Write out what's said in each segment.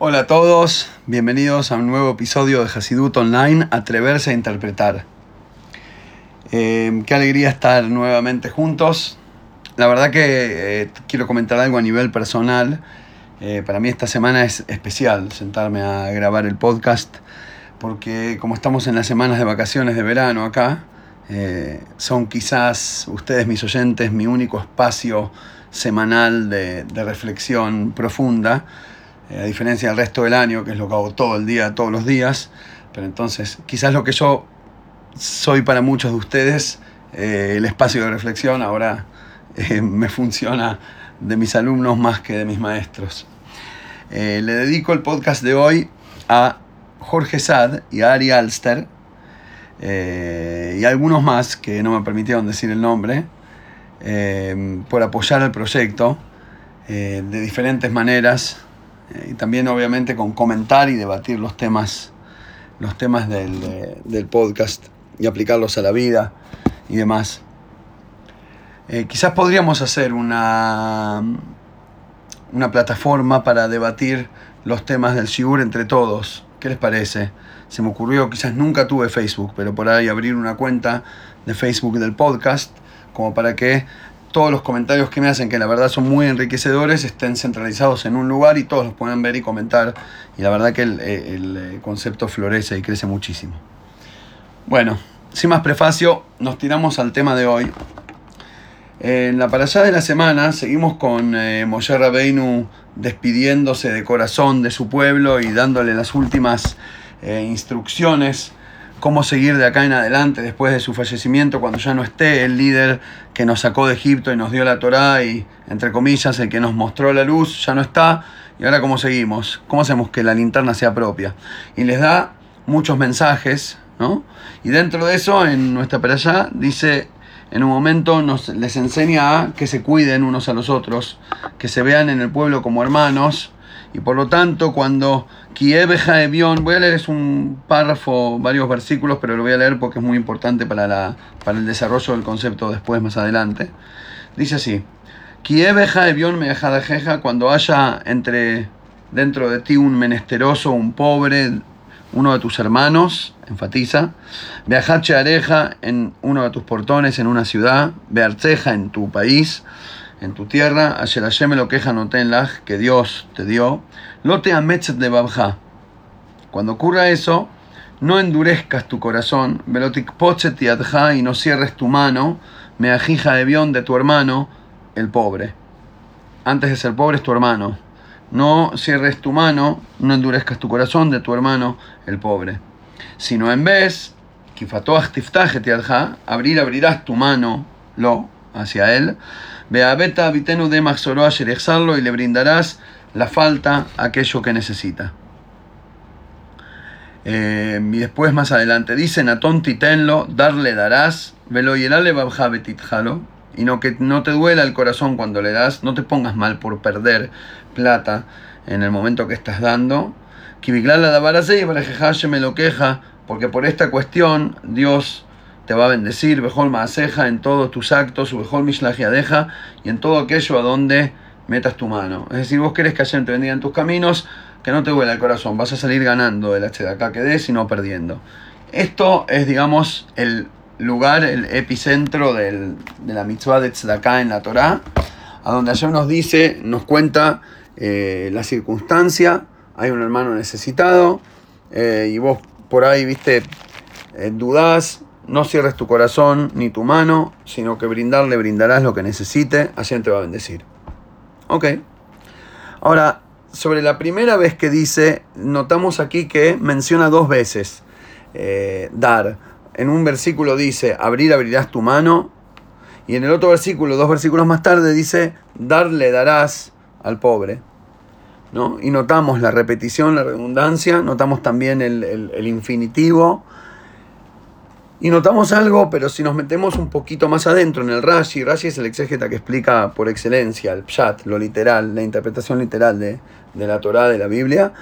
Hola a todos, bienvenidos a un nuevo episodio de Hasidut Online, Atreverse a Interpretar. Eh, qué alegría estar nuevamente juntos. La verdad que eh, quiero comentar algo a nivel personal. Eh, para mí esta semana es especial sentarme a grabar el podcast porque como estamos en las semanas de vacaciones de verano acá, son quizás ustedes mis oyentes mi único espacio semanal de, reflexión profunda eh, a diferencia del resto del año, que es lo que hago todo el día, todos los días. Pero entonces, quizás lo que yo soy para muchos de ustedes, eh, el espacio de reflexión, ahora eh, me funciona de mis alumnos más que de mis maestros. le dedico el podcast de hoy a Jorge Sad y a Ari Alster y algunos más que no me permitieron decir el nombre por apoyar el proyecto de diferentes maneras y también obviamente con comentar y debatir los temas, los temas del, podcast y aplicarlos a la vida y demás. Eh, quizás podríamos hacer una, una plataforma para debatir los temas del Shigur entre todos. ¿Qué les parece? Se me ocurrió, quizás nunca tuve Facebook, pero por ahí abrir una cuenta de Facebook del podcast, como para que todos los comentarios que me hacen, que la verdad son muy enriquecedores, estén centralizados en un lugar y todos los puedan ver y comentar. Y la verdad que el, eh, concepto florece y crece muchísimo. Bueno, sin más prefacio, nos tiramos al tema de hoy. En la parashá de la semana seguimos con eh, Moshe despidiéndose de corazón de su pueblo y dándole las últimas eh, instrucciones cómo seguir de acá en adelante después de su fallecimiento, cuando ya no esté el líder que nos sacó de Egipto y nos dio la Torá y, entre comillas, el que nos mostró la luz, ya no está. Y ahora, ¿cómo seguimos? ¿Cómo hacemos que la linterna sea propia? Y les da muchos mensajes, ¿no? Y dentro de eso, en nuestra allá, dice, en un momento nos, les enseña a que se cuiden unos a los otros, que se vean en el pueblo como hermanos, y por lo tanto, cuando Kiebeja Evión, voy a leer es un párrafo, varios versículos, pero lo voy a leer porque es muy importante para, la, para el desarrollo del concepto después, más adelante. Dice así: Kiebeja Evión me jeja cuando haya entre dentro de ti un menesteroso, un pobre, uno de tus hermanos, enfatiza, Beajache Areja en uno de tus portones en una ciudad, Bearceja en tu país, en tu tierra, Asher Hashem lo queja que Dios te dio, lo te de babja. Cuando ocurra eso, no endurezcas tu corazón, velotik pochet y no cierres tu mano, me ajija de bión de tu hermano, el pobre. Antes de ser pobre es tu hermano. No cierres tu mano, no endurezcas tu corazón de tu hermano, el pobre. Sino en vez, kifatoach tiftaje abrir, abrirás tu mano, lo, hacia él, Beabeta vitenu de y le brindarás la falta aquello que necesita. Eh, y después más adelante dice, Natón titenlo, darle darás, velo y y no que no te duela el corazón cuando le das, no te pongas mal por perder plata en el momento que estás dando. y me lo queja, porque por esta cuestión Dios te va a bendecir, Bejol Maaseja, en todos tus actos, Bejol deja y en todo aquello a donde metas tu mano. Es decir, vos querés que Hashem te bendiga en tus caminos, que no te duele el corazón, vas a salir ganando el acá que des y no perdiendo. Esto es, digamos, el lugar, el epicentro de la mitzvah de Tzedakah en la Torá, a donde Hashem nos dice, nos cuenta eh, la circunstancia, hay un hermano necesitado, eh, y vos por ahí, viste, eh, dudás, no cierres tu corazón ni tu mano, sino que brindarle brindarás lo que necesite, así te va a bendecir. Ok. Ahora, sobre la primera vez que dice, notamos aquí que menciona dos veces eh, dar. En un versículo dice, abrir, abrirás tu mano. Y en el otro versículo, dos versículos más tarde, dice, darle darás al pobre. ¿No? Y notamos la repetición, la redundancia, notamos también el, el infinitivo y notamos algo, pero si nos metemos un poquito más adentro en el Rashi, Rashi es el exégeta que explica por excelencia el Pshat, lo literal, la interpretación literal de, la Torah, de la Biblia.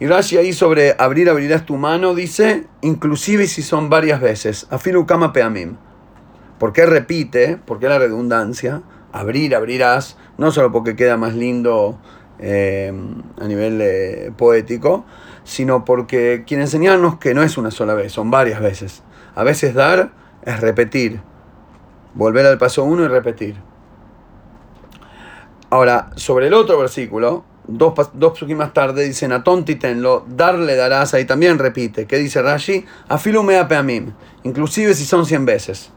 Y Rashi ahí sobre abrir, abrirás tu mano, dice, inclusive si son varias veces, afilu kama peamim. ¿Por qué repite? ¿Por qué la redundancia? Abrir, abrirás, no solo porque queda más lindo eh, a nivel eh, poético, sino porque quiere enseñarnos que no es una sola vez, son varias veces. A veces dar es repetir, volver al paso uno y repetir. Ahora, sobre el otro versículo, dos, dos más tarde dice Natón titenlo, darle darás, ahí también repite. ¿Qué dice Rashi? Afilumea peamim, inclusive si son 100 veces.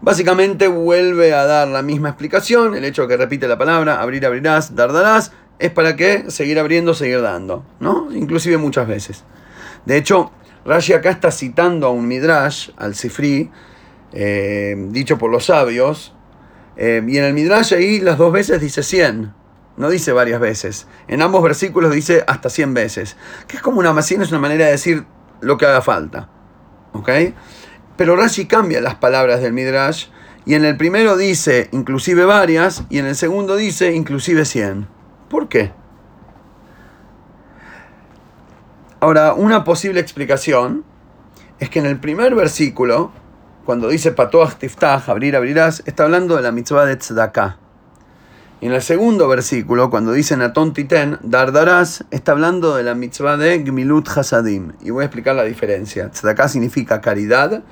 Básicamente vuelve a dar la misma explicación, el hecho de que repite la palabra, abrir, abrirás, dar, darás, es para que seguir abriendo, seguir dando, ¿no? Inclusive muchas veces. De hecho, Rashi acá está citando a un Midrash, al Sifri, eh, dicho por los sabios, eh, y en el Midrash ahí las dos veces dice 100, no dice varias veces. En ambos versículos dice hasta 100 veces, que es como una masina, es una manera de decir lo que haga falta. ¿Ok? Pero Rashi cambia las palabras del Midrash y en el primero dice inclusive varias y en el segundo dice inclusive 100. ¿Por qué? Ahora, una posible explicación es que en el primer versículo cuando dice Patoach Tiftach, abrir, abrirás, está hablando de la mitzvah de Tzedakah. Y en el segundo versículo, cuando dice Natón Titen, dar darás, está hablando de la mitzvah de Gmilut Hasadim. Y voy a explicar la diferencia. Tzedakah significa caridad,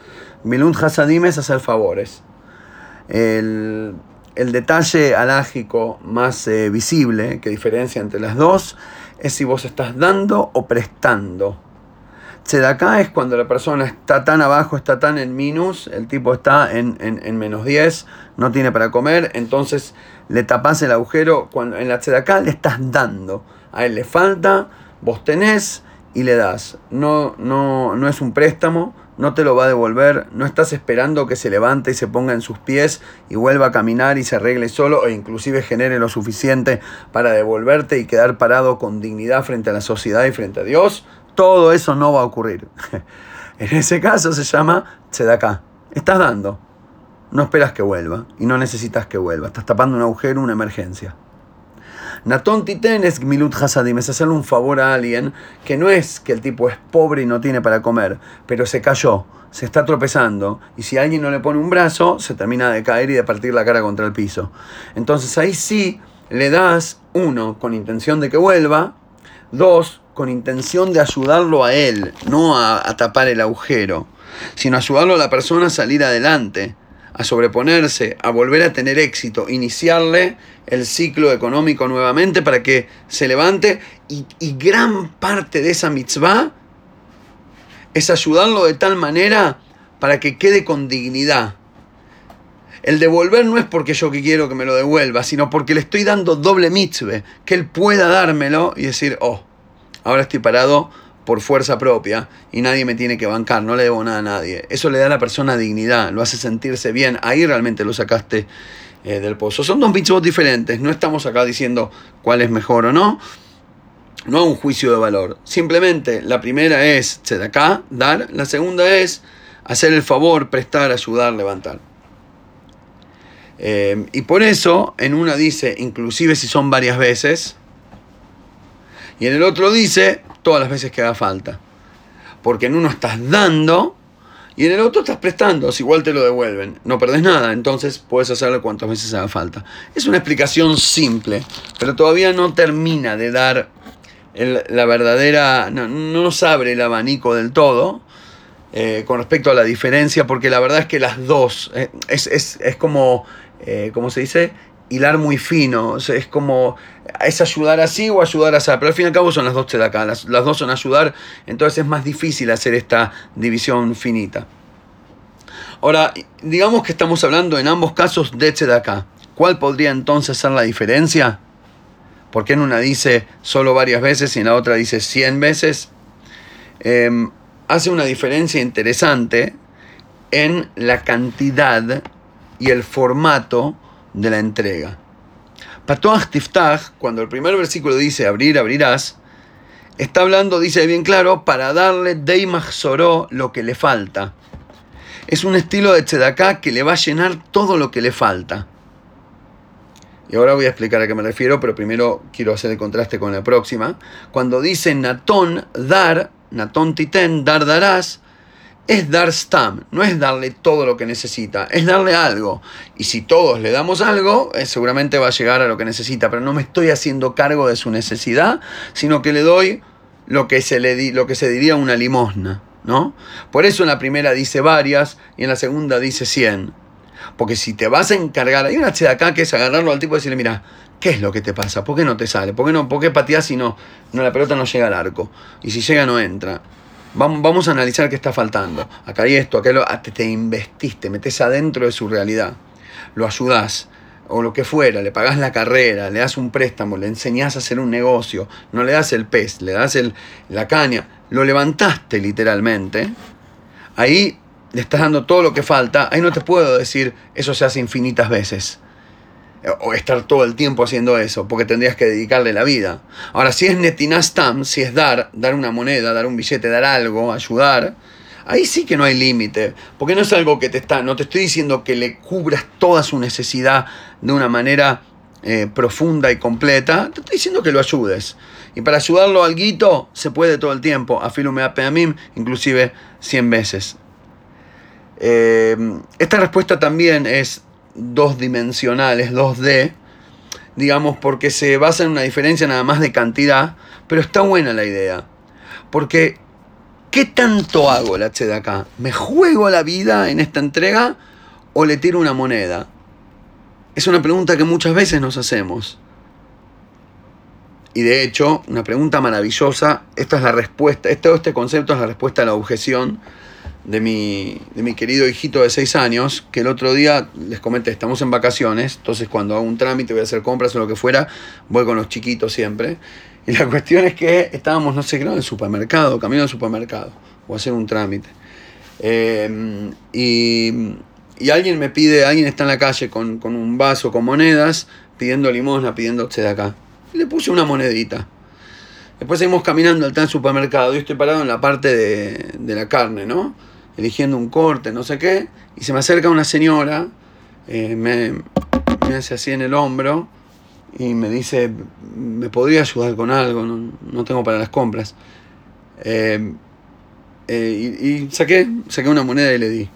Gmilut Hasadim es hacer favores. El, detalle alágico más eh, visible que diferencia entre las dos es si vos estás dando o prestando acá es cuando la persona está tan abajo, está tan en minus, el tipo está en, menos 10, no tiene para comer, entonces le tapas el agujero, cuando en la acá le estás dando, a él le falta, vos tenés y le das. No, no, no es un préstamo, no te lo va a devolver, no estás esperando que se levante y se ponga en sus pies y vuelva a caminar y se arregle solo o inclusive genere lo suficiente para devolverte y quedar parado con dignidad frente a la sociedad y frente a Dios. Todo eso no va a ocurrir. En ese caso se llama tzedaká. Estás dando. No esperas que vuelva y no necesitas que vuelva. Estás tapando un agujero, una emergencia. Natón Titen es Gmilut Hasadim, es hacerle un favor a alguien que no es que el tipo es pobre y no tiene para comer, pero se cayó, se está tropezando y si alguien no le pone un brazo, se termina de caer y de partir la cara contra el piso. Entonces ahí sí le das, uno, con intención de que vuelva, dos, con intención de ayudarlo a él, no a, tapar el agujero, sino ayudarlo a la persona a salir adelante, a sobreponerse, a volver a tener éxito, iniciarle el ciclo económico nuevamente para que se levante y, y gran parte de esa mitzvah es ayudarlo de tal manera para que quede con dignidad. El devolver no es porque yo que quiero que me lo devuelva, sino porque le estoy dando doble mitzvah, que él pueda dármelo y decir, oh, Ahora estoy parado por fuerza propia y nadie me tiene que bancar, no le debo nada a nadie. Eso le da a la persona dignidad, lo hace sentirse bien. Ahí realmente lo sacaste eh, del pozo. Son dos mitzvot diferentes, no estamos acá diciendo cuál es mejor o no. No un juicio de valor. Simplemente la primera es acá dar. La segunda es hacer el favor, prestar, ayudar, levantar. Eh, y por eso en una dice, inclusive si son varias veces, y en el otro dice todas las veces que haga falta. Porque en uno estás dando y en el otro estás prestando. Si igual te lo devuelven, no perdés nada. Entonces puedes hacerlo cuantas veces haga falta. Es una explicación simple, pero todavía no termina de dar la verdadera. No, nos abre el abanico del todo. Eh, con respecto a la diferencia, porque la verdad es que las dos eh, es, es, es, como, eh, ¿cómo se dice? Hilar muy fino. es como, es ayudar así o ayudar así. Pero al fin y al cabo son las dos acá. Las, dos son ayudar. Entonces es más difícil hacer esta división finita. Ahora, digamos que estamos hablando en ambos casos de acá. ¿Cuál podría entonces ser la diferencia? Porque en una dice solo varias veces y en la otra dice 100 veces. Em, hace una diferencia interesante en la cantidad y el formato de la entrega. Patoach Tiftach, cuando el primer versículo dice abrir, abrirás, está hablando, dice bien claro, para darle Deimach Soró lo que le falta. Es un estilo de Tzedaká que le va a llenar todo lo que le falta. Y ahora voy a explicar a qué me refiero, pero primero quiero hacer el contraste con la próxima. Cuando dice Natón, dar, Natón Titen, dar, darás, es dar stam, no es darle todo lo que necesita, es darle algo. Y si todos le damos algo, eh, seguramente va a llegar a lo que necesita, pero no me estoy haciendo cargo de su necesidad, sino que le doy lo que se, le di, lo que se diría una limosna, ¿no? Por eso en la primera dice varias y en la segunda dice cien. Porque si te vas a encargar, hay una acá que es agarrarlo al tipo y decirle, mira, ¿qué es lo que te pasa? ¿Por qué no te sale? ¿Por qué no? ¿Por qué pateas si no, no la pelota no llega al arco? Y si llega no entra. Vamos, a analizar qué está faltando. Acá hay esto, acá lo, ah, te, te investiste, metes adentro de su realidad. Lo ayudás, o lo que fuera, le pagás la carrera, le das un préstamo, le enseñás a hacer un negocio, no le das el pez, le das el, la caña, lo levantaste literalmente. Ahí le estás dando todo lo que falta. Ahí no te puedo decir, eso se hace infinitas veces o estar todo el tiempo haciendo eso, porque tendrías que dedicarle la vida. Ahora, si es netinastam, si es dar, dar una moneda, dar un billete, dar algo, ayudar, ahí sí que no hay límite, porque no es algo que te está, no te estoy diciendo que le cubras toda su necesidad de una manera eh, profunda y completa, te estoy diciendo que lo ayudes. Y para ayudarlo al guito se puede todo el tiempo, a Filume a mí, inclusive 100 veces. Eh, esta respuesta también es dos dimensionales, 2D, digamos, porque se basa en una diferencia nada más de cantidad, pero está buena la idea. Porque, ¿qué tanto hago la H de acá? ¿Me juego la vida en esta entrega o le tiro una moneda? Es una pregunta que muchas veces nos hacemos. Y de hecho, una pregunta maravillosa, esta es la respuesta, este, este concepto es la respuesta a la objeción de mi, de mi querido hijito de 6 años, que el otro día les comenté, estamos en vacaciones, entonces cuando hago un trámite, voy a hacer compras o lo que fuera, voy con los chiquitos siempre. Y la cuestión es que estábamos, no sé, creo, en el supermercado, camino al supermercado, o hacer un trámite. Em, y, y, alguien me pide, alguien está en la calle con, con un vaso con monedas, pidiendo limosna, pidiendo de acá. Y le puse una monedita. Después seguimos caminando al tal supermercado. Yo estoy parado en la parte de, de la carne, ¿no? Eligiendo un corte, no sé qué, y se me acerca una señora, eh, me, me, hace así en el hombro y me dice, ¿me podría ayudar con algo? No, tengo para las compras. Eh, eh, y, saqué, saqué una moneda y le di.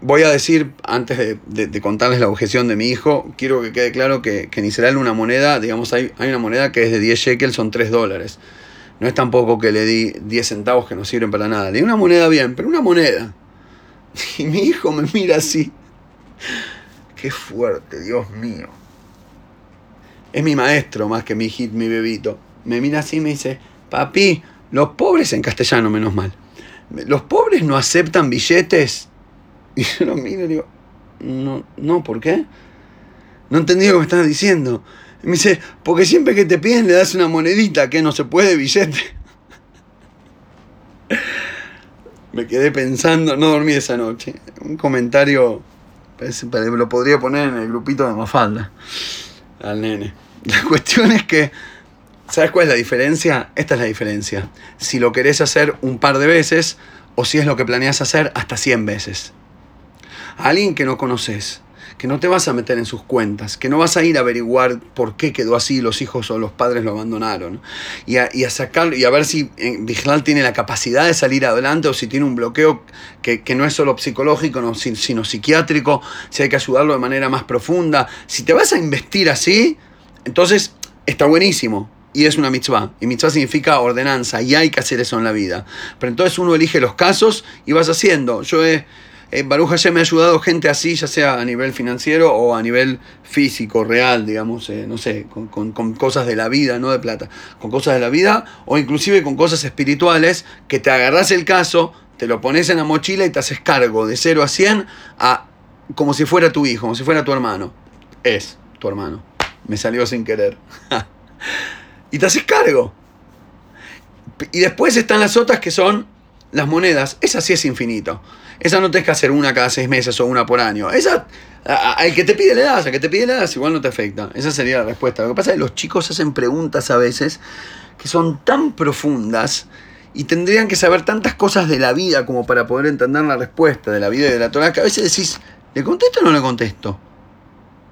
voy a decir, antes de, contarles la objeción de mi hijo, quiero que quede claro que, que ni será una moneda, digamos, hay, hay una moneda que es de 10 shekels, son 3 dólares. No es tampoco que le di 10 centavos que no sirven para nada. Le di una moneda bien, pero una moneda. Y mi hijo me mira así. Qué fuerte, Dios mío. Es mi maestro más que mi hit, mi bebito. Me mira así y me dice, papi, los pobres en castellano, menos mal. Los pobres no aceptan billetes. Y yo lo miro y digo, no, no, ¿por qué? No entendí lo que me estás diciendo. Y me dice, porque siempre que te piden le das una monedita, que no se puede billete. me quedé pensando, no dormí esa noche. Un comentario, lo podría poner en el grupito de Mafalda, al nene. La cuestión es que, ¿sabes cuál es la diferencia? Esta es la diferencia. Si lo querés hacer un par de veces o si es lo que planeas hacer hasta 100 veces. A alguien que no conoces que no te vas a meter en sus cuentas, que no vas a ir a averiguar por qué quedó así, los hijos o los padres lo abandonaron, y a, y a sacarlo, y a ver si Vigilal tiene la capacidad de salir adelante o si tiene un bloqueo que, no es solo psicológico, sino psiquiátrico, si hay que ayudarlo de manera más profunda. Si te vas a investir así, entonces está buenísimo, y es una mitzvah. Y mitzvah significa ordenanza y hay que hacer eso en la vida. Pero entonces uno elige los casos y vas haciendo. Yo he, eh, Baruch me ha ayudado gente así, ya sea a nivel financiero o a nivel físico, real, digamos, eh, no sé, con, cosas de la vida, no de plata, con cosas de la vida o inclusive con cosas espirituales, que te agarras el caso, te lo pones en la mochila y te haces cargo de 0 a 100 a, como si fuera tu hijo, como si fuera tu hermano. Es tu hermano. Me salió sin querer. y te haces cargo. Y después están las otras que son las monedas. Esa sí es infinito. Esa no tienes que hacer una cada seis meses o una por año. Esa, al que te pide le das, al que te pide le das, igual no te afecta. Esa sería la respuesta. Lo que pasa es que los chicos hacen preguntas a veces que son tan profundas y tendrían que saber tantas cosas de la vida como para poder entender la respuesta de la vida y de la Torah que a veces decís, ¿le contesto o no le contesto?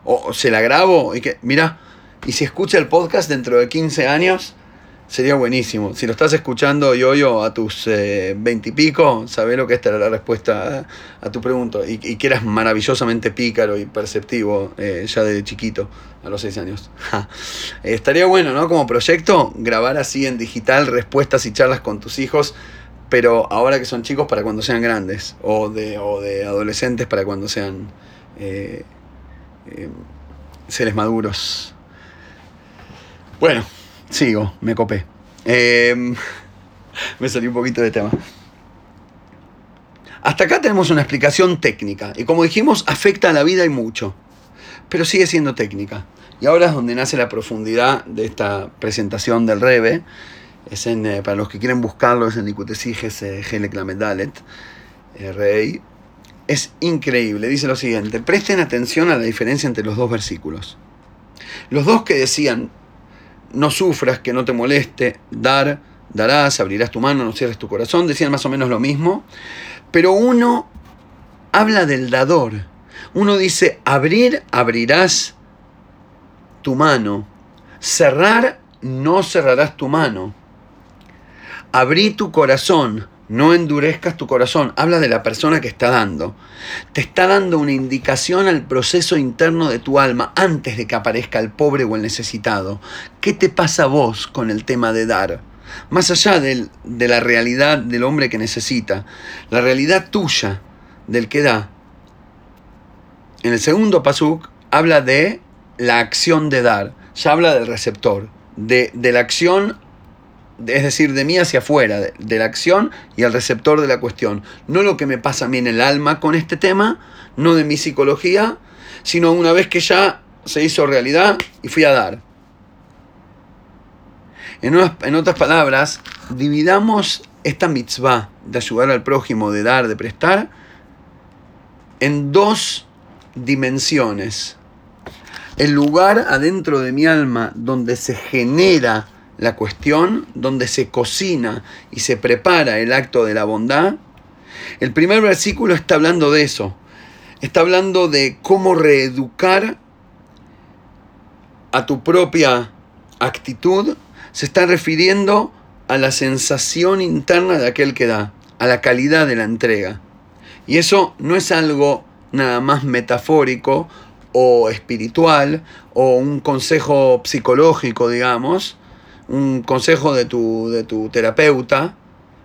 O, se la grabo y que, mira, y si escucha el podcast dentro de 15 años Sería buenísimo. Si lo estás escuchando, yo a tus eh, veintipico, sabés lo que esta era la respuesta a, tu pregunta. Y, que eras maravillosamente pícaro y perceptivo eh, ya desde chiquito, a los seis años. estaría bueno, ¿no? Como proyecto, grabar así en digital respuestas y charlas con tus hijos, pero ahora que son chicos para cuando sean grandes, o de, o de adolescentes para cuando sean eh, seres maduros. Bueno. Sigo, me copé. Em, me salí un poquito de tema. Hasta acá tenemos una explicación técnica y como dijimos afecta a la vida y mucho, pero sigue siendo técnica. Y ahora es donde nace la profundidad de esta presentación del Rebe. Es en, eh, para los que quieren buscarlo, es en Nicutesiges Dalet, eh, Rey. Es increíble, dice lo siguiente, presten atención a la diferencia entre los dos versículos. Los dos que decían, no sufras, que no te moleste, dar, darás, abrirás tu mano, no cierres tu corazón, decían más o menos lo mismo, pero uno habla del dador, uno dice, abrir, abrirás tu mano, cerrar, no cerrarás tu mano, abrí tu corazón, no endurezcas tu corazón. Habla de la persona que está dando. Te está dando una indicación al proceso interno de tu alma antes de que aparezca el pobre o el necesitado. ¿Qué te pasa a vos con el tema de dar? Más allá de la realidad del hombre que necesita, la realidad tuya del que da. En el segundo pasuk habla de la acción de dar. Ya habla del receptor, de la acción es decir, de mí hacia afuera, de, la acción y al receptor de la cuestión. No lo que me pasa a mí en el alma con este tema, no de mi psicología, sino una vez que ya se hizo realidad y fui a dar. En, en otras palabras, dividamos esta mitzvah de ayudar al prójimo, de dar, de prestar, en dos dimensiones. El lugar adentro de mi alma donde se genera la cuestión, donde se cocina y se prepara el acto de la bondad, el primer versículo está hablando de eso. Está hablando de cómo reeducar a tu propia actitud. Se está refiriendo a la sensación interna de aquel que da, a la calidad de la entrega. Y eso no es algo nada más metafórico o espiritual o un consejo psicológico, digamos, un consejo de tu, de tu terapeuta,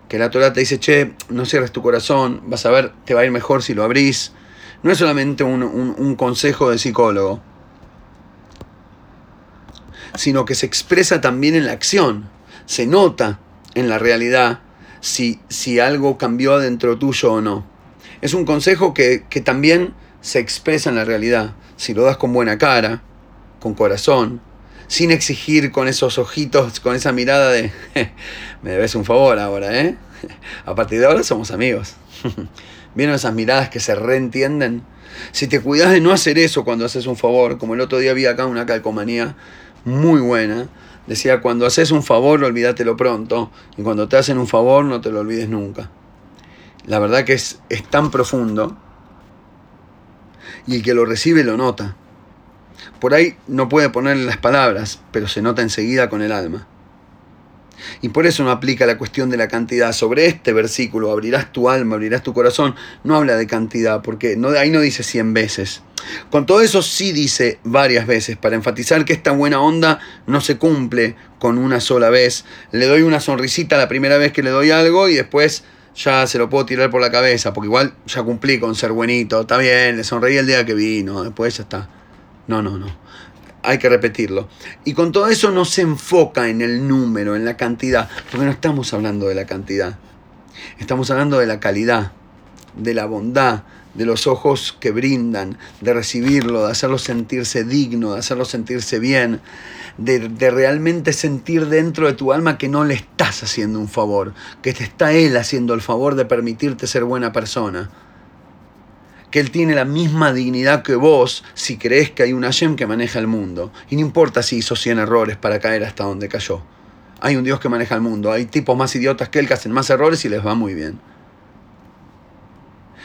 que la Torah te dice, che, no cierres tu corazón, vas a ver, te va a ir mejor si lo abrís. No es solamente un, un consejo de psicólogo, sino que se expresa también en la acción, se nota en la realidad si, si algo cambió adentro tuyo o no. Es un consejo que, que también se expresa en la realidad, si lo das con buena cara, con corazón, sin exigir con esos ojitos, con esa mirada de, me debes un favor ahora, ¿eh? A partir de ahora somos amigos. ¿Vieron esas miradas que se reentienden? Si te cuidas de no hacer eso cuando haces un favor, como el otro día vi acá una calcomanía muy buena, decía, cuando haces un favor, olvídatelo pronto, y cuando te hacen un favor, no te lo olvides nunca. La verdad que es, es tan profundo, y el que lo recibe lo nota. Por ahí no puede ponerle las palabras, pero se nota enseguida con el alma. Y por eso no aplica la cuestión de la cantidad. Sobre este versículo, abrirás tu alma, abrirás tu corazón, no habla de cantidad, porque no, ahí no dice 100 veces. Con todo eso sí dice varias veces, para enfatizar que esta buena onda no se cumple con una sola vez. Le doy una sonrisita la primera vez que le doy algo y después ya se lo puedo tirar por la cabeza, porque igual ya cumplí con ser buenito. Está bien, le sonreí el día que vino, después ya está. No, no, no. Hay que repetirlo. Y con todo eso no se enfoca en el número, en la cantidad, porque no estamos hablando de la cantidad. Estamos hablando de la calidad, de la bondad, de los ojos que brindan, de recibirlo, de hacerlo sentirse digno, de hacerlo sentirse bien, de, de, realmente sentir dentro de tu alma que no le estás haciendo un favor, que te está Él haciendo el favor de permitirte ser buena persona que Él tiene la misma dignidad que vos si crees que hay un Hashem que maneja el mundo. Y no importa si hizo 100 errores para caer hasta donde cayó. Hay un Dios que maneja el mundo. Hay tipos más idiotas que Él que hacen más errores y les va muy bien.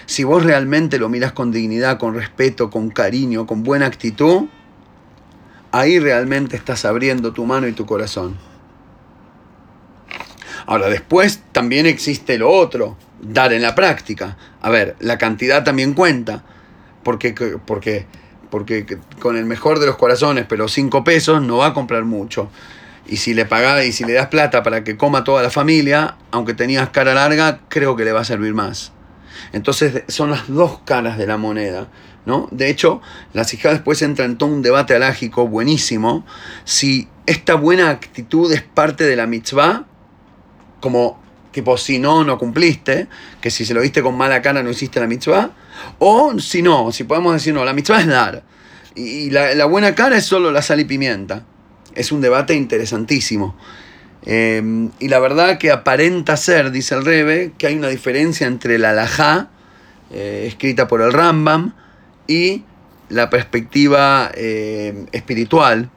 Si vos realmente lo miras con dignidad, con respeto, con cariño, con buena actitud, ahí realmente estás abriendo tu mano y tu corazón. Ahora, después también existe lo otro, dar en la práctica. A ver, la cantidad también cuenta, porque, porque, porque con el mejor de los corazones, pero cinco pesos, no va a comprar mucho. Y si le pagas y si le das plata para que coma toda la familia, aunque tenías cara larga, creo que le va a servir más. Entonces son las dos caras de la moneda. ¿no? De hecho, la hija después entra en todo un debate alágico buenísimo. Si esta buena actitud es parte de la mitzvah, como tipo si no, no cumpliste, que si se lo viste con mala cara no hiciste la mitzvah, o si no, si podemos decir no, la mitzvah es dar. Y la, buena cara es solo la sal y pimienta. Es un debate interesantísimo. Em, y la verdad que aparenta ser, dice el Rebe, que hay una diferencia entre la alajá, eh, escrita por el Rambam, y la perspectiva eh, espiritual,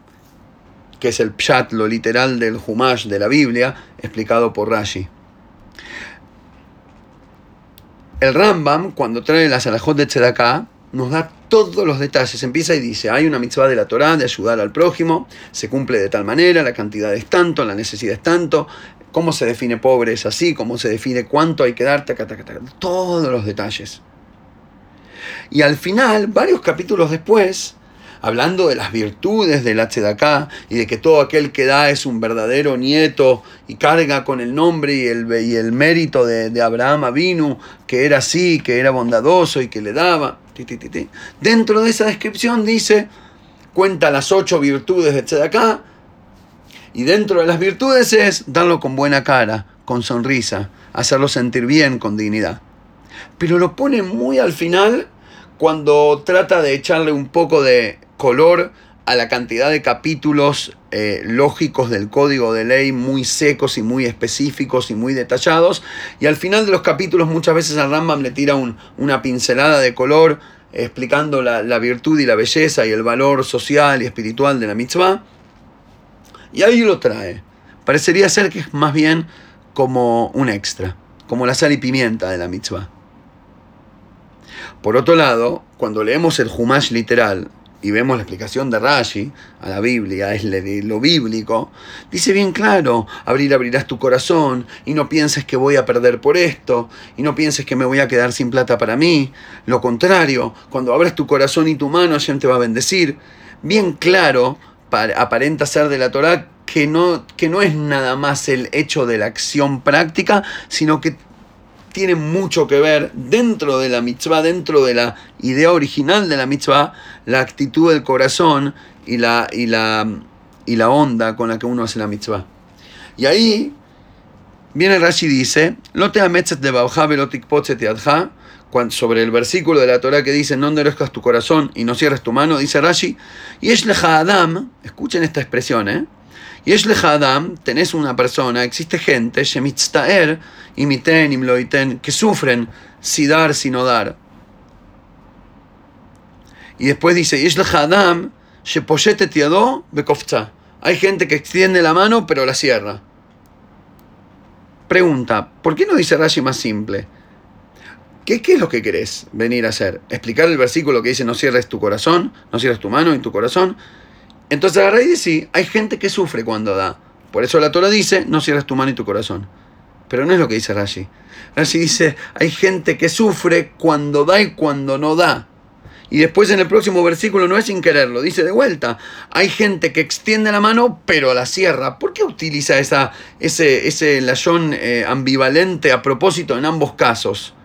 que es el pshat, lo literal del Humash de la Biblia, explicado por Rashi. El Rambam, cuando trae las alajot de Tzedakah, nos da todos los detalles. Empieza y dice, hay una mitzvah de la Torah de ayudar al prójimo, se cumple de tal manera, la cantidad es tanto, la necesidad es tanto, cómo se define pobre es así, cómo se define cuánto hay que dar, todos los detalles. Y al final, varios capítulos después, hablando de las virtudes del Tzedakah y de que todo aquel que da es un verdadero nieto y carga con el nombre y el, y el mérito de, Abraham Avinu, que era así, que era bondadoso y que le daba. Dentro de esa descripción dice, cuenta las ocho virtudes de Tzedakah y dentro de las virtudes es darlo con buena cara, con sonrisa, hacerlo sentir bien, con dignidad. Pero lo pone muy al final cuando trata de echarle un poco de color a la cantidad de capítulos eh, lógicos del código de ley muy secos y muy específicos y muy detallados. Y al final de los capítulos muchas veces al Rambam le tira una pincelada de color explicando la, la, virtud y la belleza y el valor social y espiritual de la mitzvah. Y ahí lo trae. Parecería ser que es más bien como un extra, como la sal y pimienta de la mitzvah. Por otro lado, cuando leemos el Humash literal, y vemos la explicación de Rashi a la Biblia, es lo bíblico, dice bien claro, abrir, abrirás tu corazón y no pienses que voy a perder por esto y no pienses que me voy a quedar sin plata para mí. Lo contrario, cuando abres tu corazón y tu mano, Hashem te va a bendecir. Bien claro, aparenta ser de la Torah que no, que no es nada más el hecho de la acción práctica, sino que tiene mucho que ver dentro de la mitzvah, dentro de la idea original de la mitzvah, la actitud del corazón y la, y la, y la onda con la que uno hace la mitzvah. Y ahí viene Rashi dice, lo te de sobre el versículo de la Torah que dice, no endurezcas tu corazón y no cierres tu mano, dice Rashi, y es Adam, escuchen esta expresión, ¿eh? Y es Adam, tenés una persona, existe gente, Shemitztaer, imiten, imloiten, que sufren si dar, si no dar. Y después dice, y es Adam, Bekofza. Hay gente que extiende la mano, pero la cierra. Pregunta, ¿por qué no dice Rashi más simple? ¿Qué, ¿Qué, es lo que querés venir a hacer? ¿Explicar el versículo que dice no cierres tu corazón, no cierres tu mano y tu corazón? Entonces agarra y dice, hay gente que sufre cuando da. Por eso la Torah dice, no cierres tu mano y tu corazón. Pero no es lo que dice Rashi. Rashi dice, hay gente que sufre cuando da y cuando no da. Y después en el próximo versículo no es sin quererlo, dice de vuelta, hay gente que extiende la mano pero la cierra. ¿Por qué utiliza esa, ese, ese layón eh, ambivalente a propósito en ambos casos?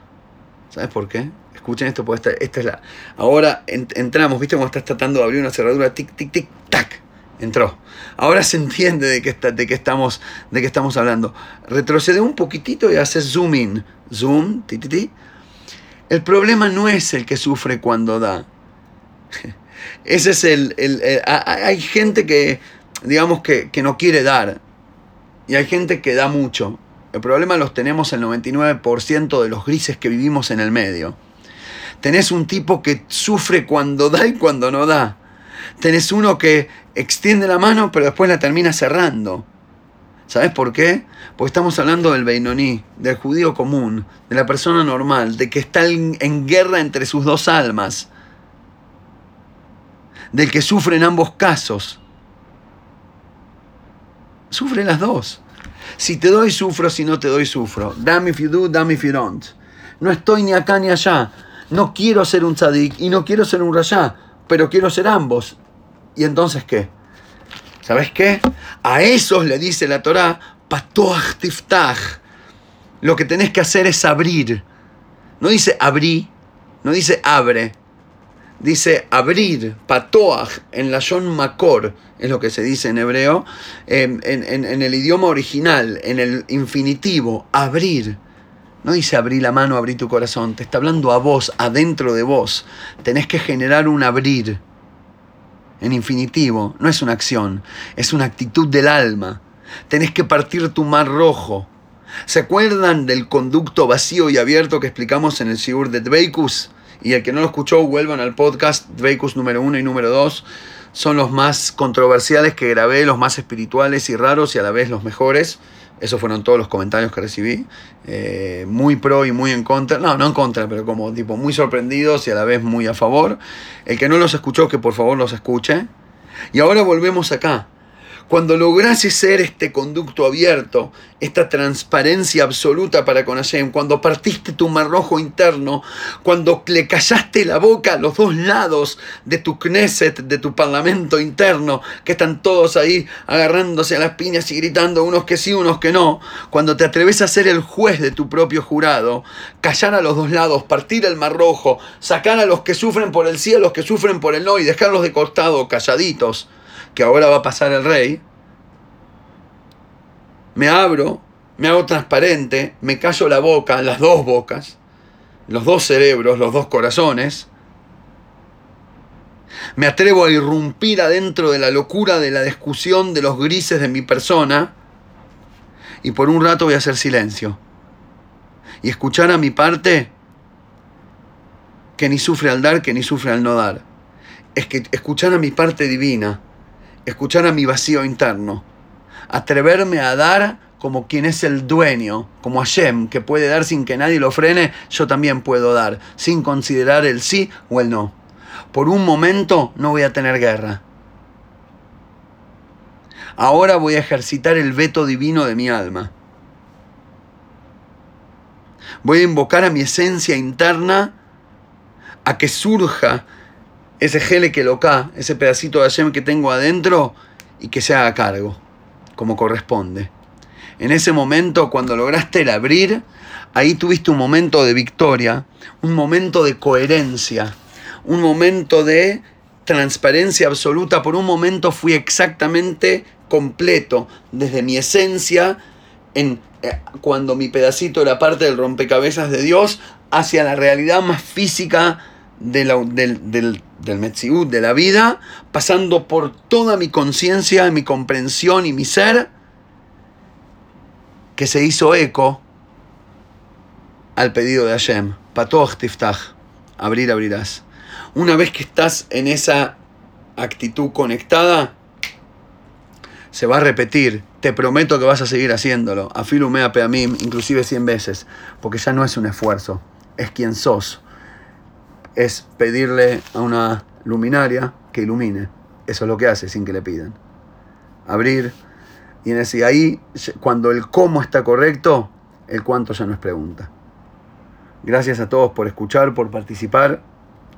¿Sabes por qué? Escuchen esto, porque esta, es la. Ahora entramos, ¿viste cómo estás tratando de abrir una cerradura? Tic, tic, tic, tac. Entró. Ahora se entiende de qué, está, de qué, estamos, de qué estamos hablando. Retrocede un poquitito y haces zoom in. Zoom, ti, ti, ti. El problema no es el que sufre cuando da. Ese es el. hay gente que, digamos, que, que no quiere dar. Y hay gente que da mucho. El problema los tenemos el 99% de los grises que vivimos en el medio. Tenés un tipo que sufre cuando da y cuando no da. Tenés uno que extiende la mano pero después la termina cerrando. ¿Sabes por qué? Porque estamos hablando del Beinoní, del judío común, de la persona normal, de que está en guerra entre sus dos almas, del que sufre en ambos casos. Sufre las dos. Si te doy, sufro, si no te doy, sufro. Damn if you do, damn if you don't. No estoy ni acá ni allá. No quiero ser un tzadik y no quiero ser un rayá, pero quiero ser ambos. ¿Y entonces qué? ¿Sabes qué? A esos le dice la Torá, patoach tiftach. Lo que tenés que hacer es abrir. No dice abrí, no dice abre. Dice abrir, patoach, en la Yon Makor, es lo que se dice en hebreo, en, en el idioma original, en el infinitivo, abrir. No dice abrir la mano, abrir tu corazón, te está hablando a vos, adentro de vos. Tenés que generar un abrir en infinitivo, no es una acción, es una actitud del alma. Tenés que partir tu mar rojo. ¿Se acuerdan del conducto vacío y abierto que explicamos en el Sigur de Dveikus? Y el que no lo escuchó, vuelvan al podcast Dveikus número 1 y número 2. Son los más controversiales que grabé, los más espirituales y raros y a la vez los mejores. Esos fueron todos los comentarios que recibí. Eh, muy pro y muy en contra. No, no en contra, pero como tipo muy sorprendidos y a la vez muy a favor. El que no los escuchó, que por favor los escuche. Y ahora volvemos acá. Cuando lograste ser este conducto abierto, esta transparencia absoluta para con Hashem, cuando partiste tu mar rojo interno, cuando le callaste la boca a los dos lados de tu Knesset, de tu parlamento interno, que están todos ahí agarrándose a las piñas y gritando unos que sí, unos que no, cuando te atreves a ser el juez de tu propio jurado, callar a los dos lados, partir el mar rojo, sacar a los que sufren por el sí, a los que sufren por el no y dejarlos de costado calladitos, que ahora va a pasar el rey, me abro, me hago transparente, me callo la boca, las dos bocas, los dos cerebros, los dos corazones, me atrevo a irrumpir adentro de la locura de la discusión de los grises de mi persona y por un rato voy a hacer silencio y escuchar a mi parte que ni sufre al dar, que ni sufre al no dar. Es que escuchar a mi parte divina, escuchar a mi vacío interno, atreverme a dar como quien es el dueño, como Hashem, que puede dar sin que nadie lo frene, yo también puedo dar, sin considerar el sí o el no. Por un momento no voy a tener guerra. Ahora voy a ejercitar el veto divino de mi alma. Voy a invocar a mi esencia interna a que surja ese gele que loca, ese pedacito de Hashem que tengo adentro y que se haga cargo como corresponde. En ese momento, cuando lograste el abrir, ahí tuviste un momento de victoria, un momento de coherencia, un momento de transparencia absoluta. Por un momento fui exactamente completo, desde mi esencia, en, eh, cuando mi pedacito era parte del rompecabezas de Dios, hacia la realidad más física de del, del, del de la vida, pasando por toda mi conciencia, mi comprensión y mi ser, que se hizo eco al pedido de Hashem. Patoch tiftach, abrir, abrirás. Una vez que estás en esa actitud conectada, se va a repetir. Te prometo que vas a seguir haciéndolo. Afilumea peamim, inclusive 100 veces, porque ya no es un esfuerzo, es quien sos es pedirle a una luminaria que ilumine. Eso es lo que hace sin que le pidan. Abrir. Y en ese ahí, cuando el cómo está correcto, el cuánto ya no es pregunta. Gracias a todos por escuchar, por participar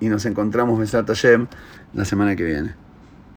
y nos encontramos en Hashem la semana que viene.